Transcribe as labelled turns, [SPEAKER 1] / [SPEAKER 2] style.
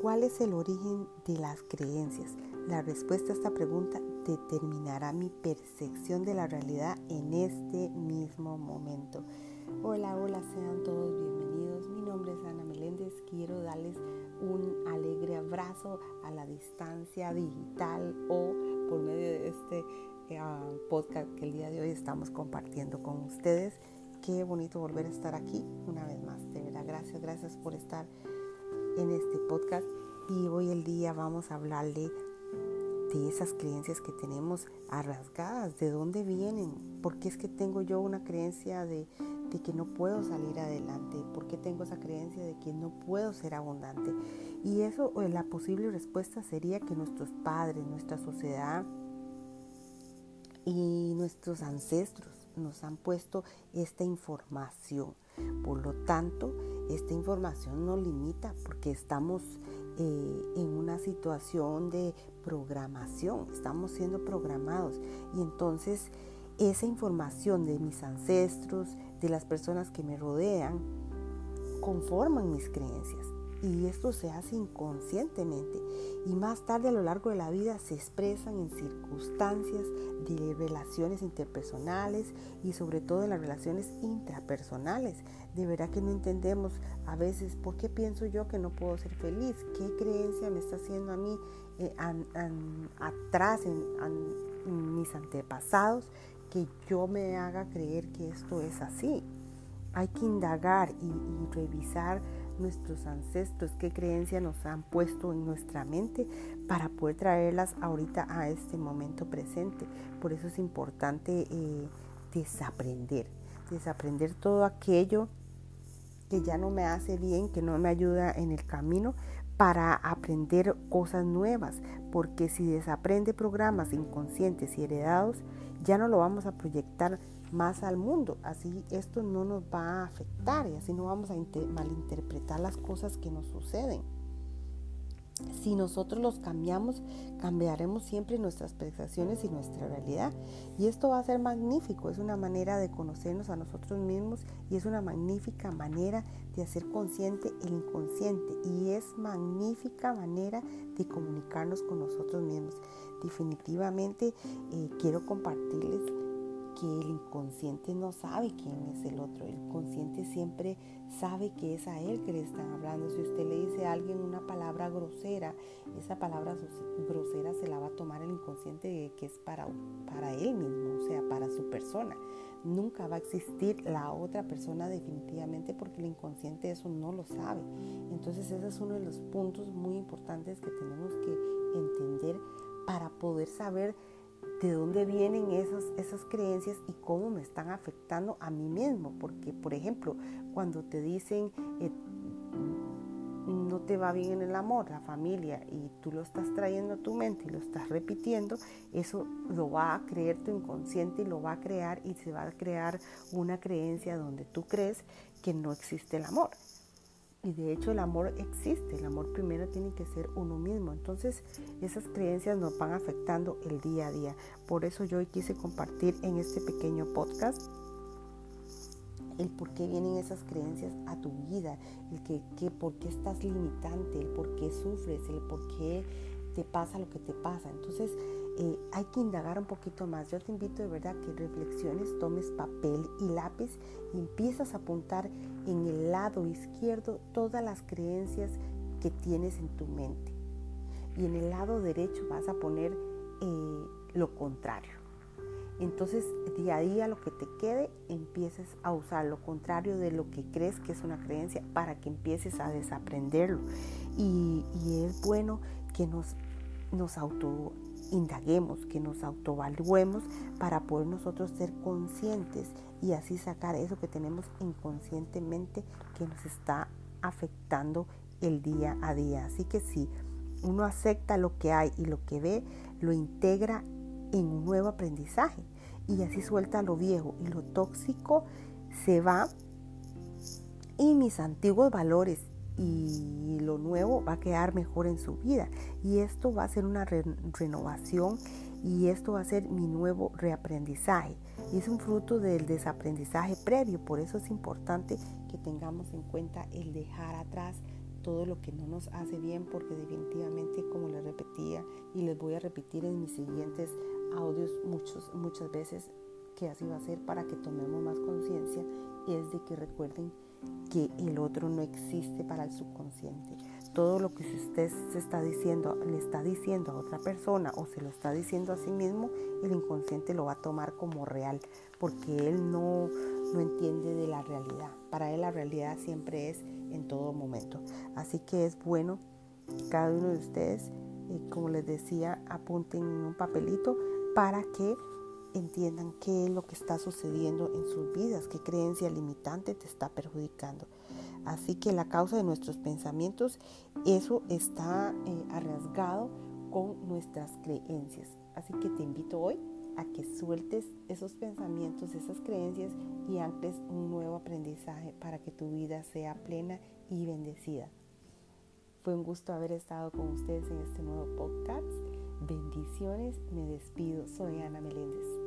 [SPEAKER 1] ¿Cuál es el origen de las creencias? La respuesta a esta pregunta determinará mi percepción de la realidad en este mismo momento. Hola, hola, sean todos bienvenidos. Mi nombre es Ana Meléndez. Quiero darles un alegre abrazo a la distancia digital o por medio de este eh, podcast que el día de hoy estamos compartiendo con ustedes. Qué bonito volver a estar aquí una vez más. De verdad, gracias, gracias por estar en este podcast. Y hoy el día vamos a hablarle de esas creencias que tenemos arrasgadas, de dónde vienen, por qué es que tengo yo una creencia de, de que no puedo salir adelante, por qué tengo esa creencia de que no puedo ser abundante. Y eso, la posible respuesta sería que nuestros padres, nuestra sociedad y nuestros ancestros nos han puesto esta información. Por lo tanto, esta información nos limita porque estamos eh, en una situación de programación, estamos siendo programados y entonces esa información de mis ancestros, de las personas que me rodean, conforman mis creencias y esto se hace inconscientemente y más tarde a lo largo de la vida se expresan en circunstancias de relaciones interpersonales y sobre todo en las relaciones intrapersonales. De verdad que no entendemos a veces por qué pienso yo que no puedo ser feliz, qué creencia me está haciendo a mí eh, atrás en, mis antepasados que yo me haga creer que esto es así. Hay que indagar y revisar nuestros ancestros, qué creencias nos han puesto en nuestra mente para poder traerlas ahorita a este momento presente. Por eso es importante eh, desaprender, desaprender todo aquello que ya no me hace bien, que no me ayuda en el camino para aprender cosas nuevas, porque si desaprende programas inconscientes y heredados, ya no lo vamos a proyectar más al mundo. Así esto no nos va a afectar y así no vamos a malinterpretar las cosas que nos suceden. Si nosotros los cambiamos, cambiaremos siempre nuestras percepciones y nuestra realidad. Y esto va a ser magnífico, es una manera de conocernos a nosotros mismos y es una magnífica manera de hacer consciente el inconsciente y es magnífica manera de comunicarnos con nosotros mismos. Definitivamente eh, quiero compartirles que el inconsciente no sabe quién es el otro. El consciente siempre sabe que es a él que le están hablando. Si usted le dice a alguien una palabra grosera, esa palabra grosera se la va a tomar el inconsciente que es para, para él mismo, o sea, para su persona. Nunca va a existir la otra persona definitivamente porque el inconsciente eso no lo sabe. Entonces ese es uno de los puntos muy importantes que tenemos que entender para poder saber de dónde vienen esas, esas creencias y cómo me están afectando a mí mismo. Porque, por ejemplo, cuando te dicen eh, no te va bien en el amor, la familia, y tú lo estás trayendo a tu mente y lo estás repitiendo, eso lo va a creer tu inconsciente y lo va a crear y se va a crear una creencia donde tú crees que no existe el amor. Y de hecho el amor existe, el amor primero tiene que ser uno mismo. Entonces esas creencias nos van afectando el día a día. Por eso yo hoy quise compartir en este pequeño podcast el por qué vienen esas creencias a tu vida, el que, que por qué estás limitante, el por qué sufres, el por qué te pasa lo que te pasa. Entonces eh, hay que indagar un poquito más. Yo te invito de verdad que reflexiones, tomes papel y lápiz y empiezas a apuntar en el lado izquierdo todas las creencias que tienes en tu mente. Y en el lado derecho vas a poner eh, lo contrario. Entonces, día a día lo que te quede, empieces a usar lo contrario de lo que crees que es una creencia para que empieces a desaprenderlo. Y, y es bueno que nos, nos auto indaguemos, que nos autovaluemos para poder nosotros ser conscientes y así sacar eso que tenemos inconscientemente que nos está afectando el día a día. Así que si uno acepta lo que hay y lo que ve, lo integra en un nuevo aprendizaje y así suelta lo viejo y lo tóxico se va y mis antiguos valores y lo nuevo va a quedar mejor en su vida. Y esto va a ser una renovación y esto va a ser mi nuevo reaprendizaje. Y es un fruto del desaprendizaje previo. Por eso es importante que tengamos en cuenta el dejar atrás todo lo que no nos hace bien, porque definitivamente, como les repetía y les voy a repetir en mis siguientes audios muchos, muchas veces, que así va a ser para que tomemos más conciencia, es de que recuerden que el otro no existe para el subconsciente. Todo lo que usted se está diciendo, le está diciendo a otra persona o se lo está diciendo a sí mismo, el inconsciente lo va a tomar como real, porque él no, no entiende de la realidad. Para él la realidad siempre es en todo momento. Así que es bueno que cada uno de ustedes, eh, como les decía, apunten en un papelito para que entiendan qué es lo que está sucediendo en sus vidas, qué creencia limitante te está perjudicando. Así que la causa de nuestros pensamientos, eso está eh, con nuestras creencias. Así que te invito hoy a que sueltes esos pensamientos, esas creencias y ancles un nuevo aprendizaje para que tu vida sea plena y bendecida. Fue un gusto haber estado con ustedes en este nuevo podcast. Bendiciones, me despido. Soy Ana Meléndez.